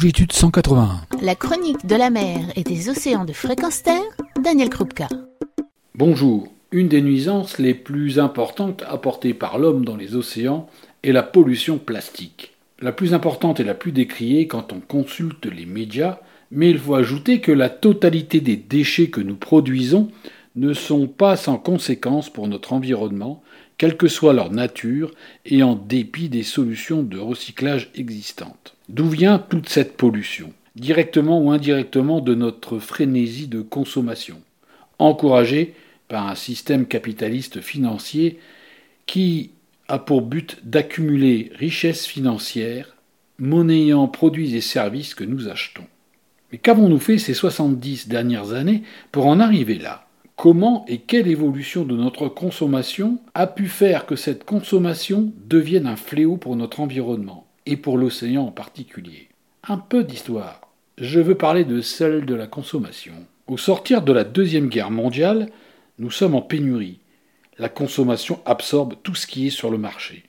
Longitude 181. La chronique de la mer et des océans de fréquence terre, Daniel Krupka. Bonjour. Une des nuisances les plus importantes apportées par l'homme dans les océans est la pollution plastique. La plus importante et la plus décriée quand on consulte les médias, mais il faut ajouter que la totalité des déchets que nous produisons ne sont pas sans conséquences pour notre environnement, quelle que soit leur nature et en dépit des solutions de recyclage existantes. D'où vient toute cette pollution Directement ou indirectement de notre frénésie de consommation, encouragée par un système capitaliste financier qui a pour but d'accumuler richesse financière, monnayant produits et services que nous achetons. Mais qu'avons-nous fait ces 70 dernières années pour en arriver là? Comment et quelle évolution de notre consommation a pu faire que cette consommation devienne un fléau pour notre environnement, et pour l'océan en particulier? Un peu d'histoire. Je veux parler de celle de la consommation. Au sortir de la Deuxième Guerre mondiale, nous sommes en pénurie. La consommation absorbe tout ce qui est sur le marché.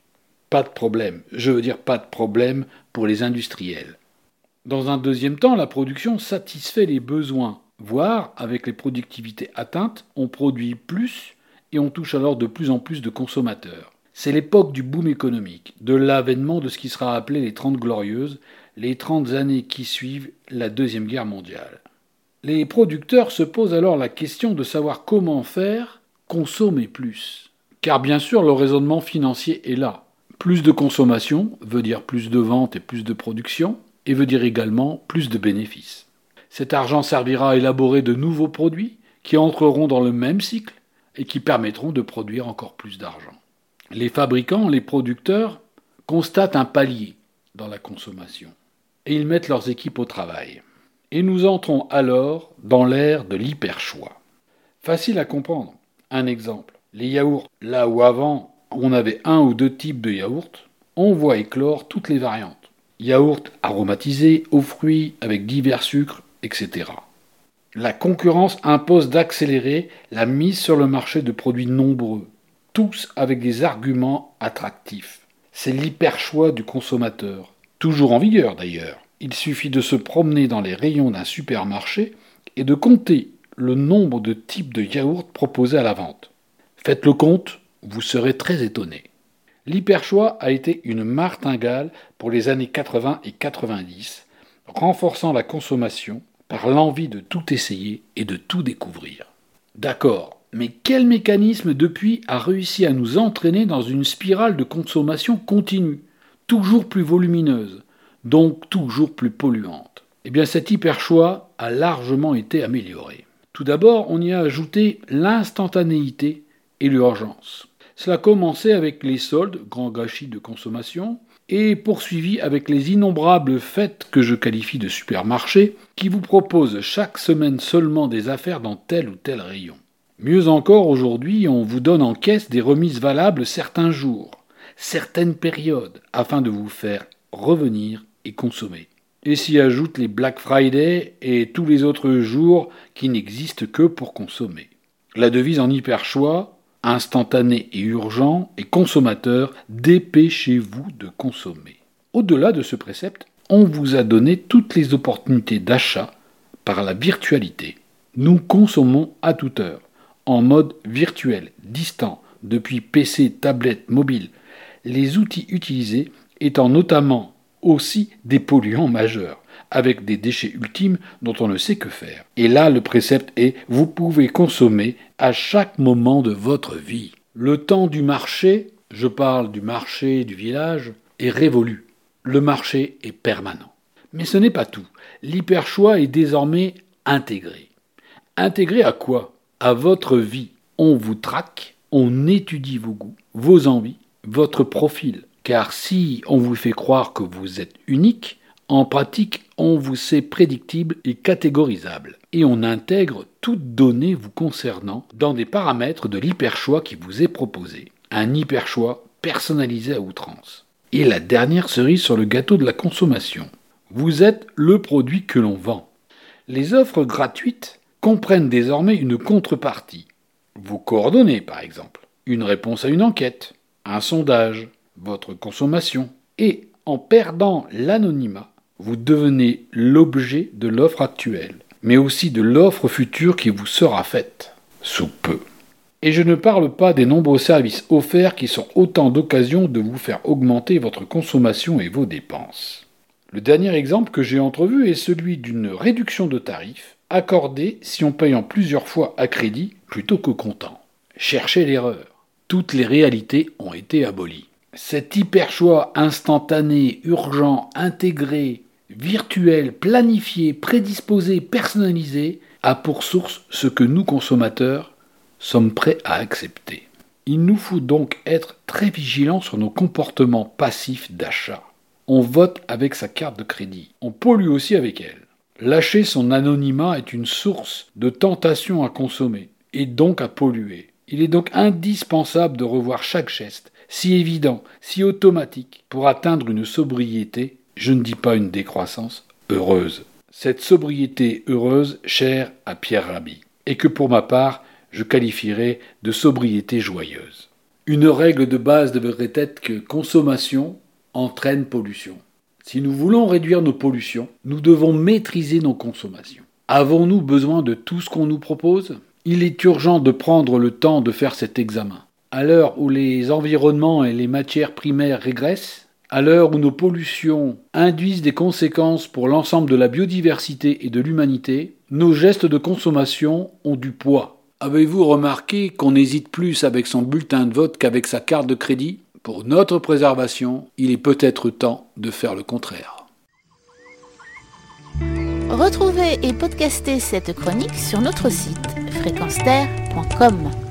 Pas de problème, je veux dire pas de problème pour les industriels. Dans un deuxième temps, la production satisfait les besoins voire avec les productivités atteintes, on produit plus et on touche alors de plus en plus de consommateurs. C'est l'époque du boom économique, de l'avènement de ce qui sera appelé les Trente Glorieuses, les trente années qui suivent la Deuxième Guerre mondiale. Les producteurs se posent alors la question de savoir comment faire consommer plus. Car bien sûr, le raisonnement financier est là. Plus de consommation veut dire plus de ventes et plus de production, et veut dire également plus de bénéfices. Cet argent servira à élaborer de nouveaux produits qui entreront dans le même cycle et qui permettront de produire encore plus d'argent. Les fabricants, les producteurs constatent un palier dans la consommation et ils mettent leurs équipes au travail. Et nous entrons alors dans l'ère de l'hyperchoix. Facile à comprendre. Un exemple. Les yaourts, là où avant on avait un ou deux types de yaourts, on voit éclore toutes les variantes. Yaourt aromatisé, aux fruits, avec divers sucres, etc. La concurrence impose d'accélérer la mise sur le marché de produits nombreux, tous avec des arguments attractifs. C'est l'hyper-choix du consommateur, toujours en vigueur d'ailleurs. Il suffit de se promener dans les rayons d'un supermarché et de compter le nombre de types de yaourts proposés à la vente. Faites le compte, vous serez très étonné. L'hyperchoix a été une martingale pour les années 80 et 90, renforçant la consommation par l'envie de tout essayer et de tout découvrir. D'accord, mais quel mécanisme depuis a réussi à nous entraîner dans une spirale de consommation continue, toujours plus volumineuse, donc toujours plus polluante? Eh bien cet hyperchoix a largement été amélioré. Tout d'abord, on y a ajouté l'instantanéité et l'urgence. Cela commençait avec les soldes, grand gâchis de consommation, et poursuivi avec les innombrables fêtes que je qualifie de supermarchés, qui vous proposent chaque semaine seulement des affaires dans tel ou tel rayon. Mieux encore, aujourd'hui, on vous donne en caisse des remises valables certains jours, certaines périodes, afin de vous faire revenir et consommer. Et s'y ajoutent les Black Friday et tous les autres jours qui n'existent que pour consommer. La devise en hyper choix, instantané et urgent, et consommateur, dépêchez-vous de consommer. Au-delà de ce précepte, on vous a donné toutes les opportunités d'achat par la virtualité. Nous consommons à toute heure, en mode virtuel, distant, depuis PC, tablette, mobile, les outils utilisés étant notamment aussi des polluants majeurs avec des déchets ultimes dont on ne sait que faire. Et là, le précepte est vous pouvez consommer à chaque moment de votre vie. Le temps du marché, je parle du marché du village, est révolu. Le marché est permanent. Mais ce n'est pas tout. L'hyperchoix est désormais intégré. Intégré à quoi? À votre vie. On vous traque, on étudie vos goûts, vos envies, votre profil. Car si on vous fait croire que vous êtes unique, en pratique, on vous sait prédictible et catégorisable, et on intègre toute donnée vous concernant dans des paramètres de l'hyperchoix qui vous est proposé. Un hyperchoix personnalisé à outrance. Et la dernière cerise sur le gâteau de la consommation. Vous êtes le produit que l'on vend. Les offres gratuites comprennent désormais une contrepartie. Vos coordonnées, par exemple, une réponse à une enquête, un sondage, votre consommation. Et en perdant l'anonymat, vous devenez l'objet de l'offre actuelle, mais aussi de l'offre future qui vous sera faite, sous peu. Et je ne parle pas des nombreux services offerts qui sont autant d'occasions de vous faire augmenter votre consommation et vos dépenses. Le dernier exemple que j'ai entrevu est celui d'une réduction de tarifs accordée si on paye en plusieurs fois à crédit plutôt qu'au comptant. Cherchez l'erreur. Toutes les réalités ont été abolies. Cet hyper choix instantané, urgent, intégré, virtuel, planifié, prédisposé, personnalisé a pour source ce que nous consommateurs sommes prêts à accepter. Il nous faut donc être très vigilants sur nos comportements passifs d'achat. On vote avec sa carte de crédit. On pollue aussi avec elle. Lâcher son anonymat est une source de tentation à consommer et donc à polluer. Il est donc indispensable de revoir chaque geste, si évident, si automatique, pour atteindre une sobriété, je ne dis pas une décroissance, heureuse. Cette sobriété heureuse chère à Pierre Rabhi. Et que pour ma part, je qualifierais de sobriété joyeuse. Une règle de base devrait être que consommation entraîne pollution. Si nous voulons réduire nos pollutions, nous devons maîtriser nos consommations. Avons-nous besoin de tout ce qu'on nous propose? Il est urgent de prendre le temps de faire cet examen. À l'heure où les environnements et les matières primaires régressent, à l'heure où nos pollutions induisent des conséquences pour l'ensemble de la biodiversité et de l'humanité, nos gestes de consommation ont du poids. Avez-vous remarqué qu'on hésite plus avec son bulletin de vote qu'avec sa carte de crédit? Pour notre préservation, il est peut-être temps de faire le contraire. Retrouvez et podcastez cette chronique sur notre site fréquenceterre.com.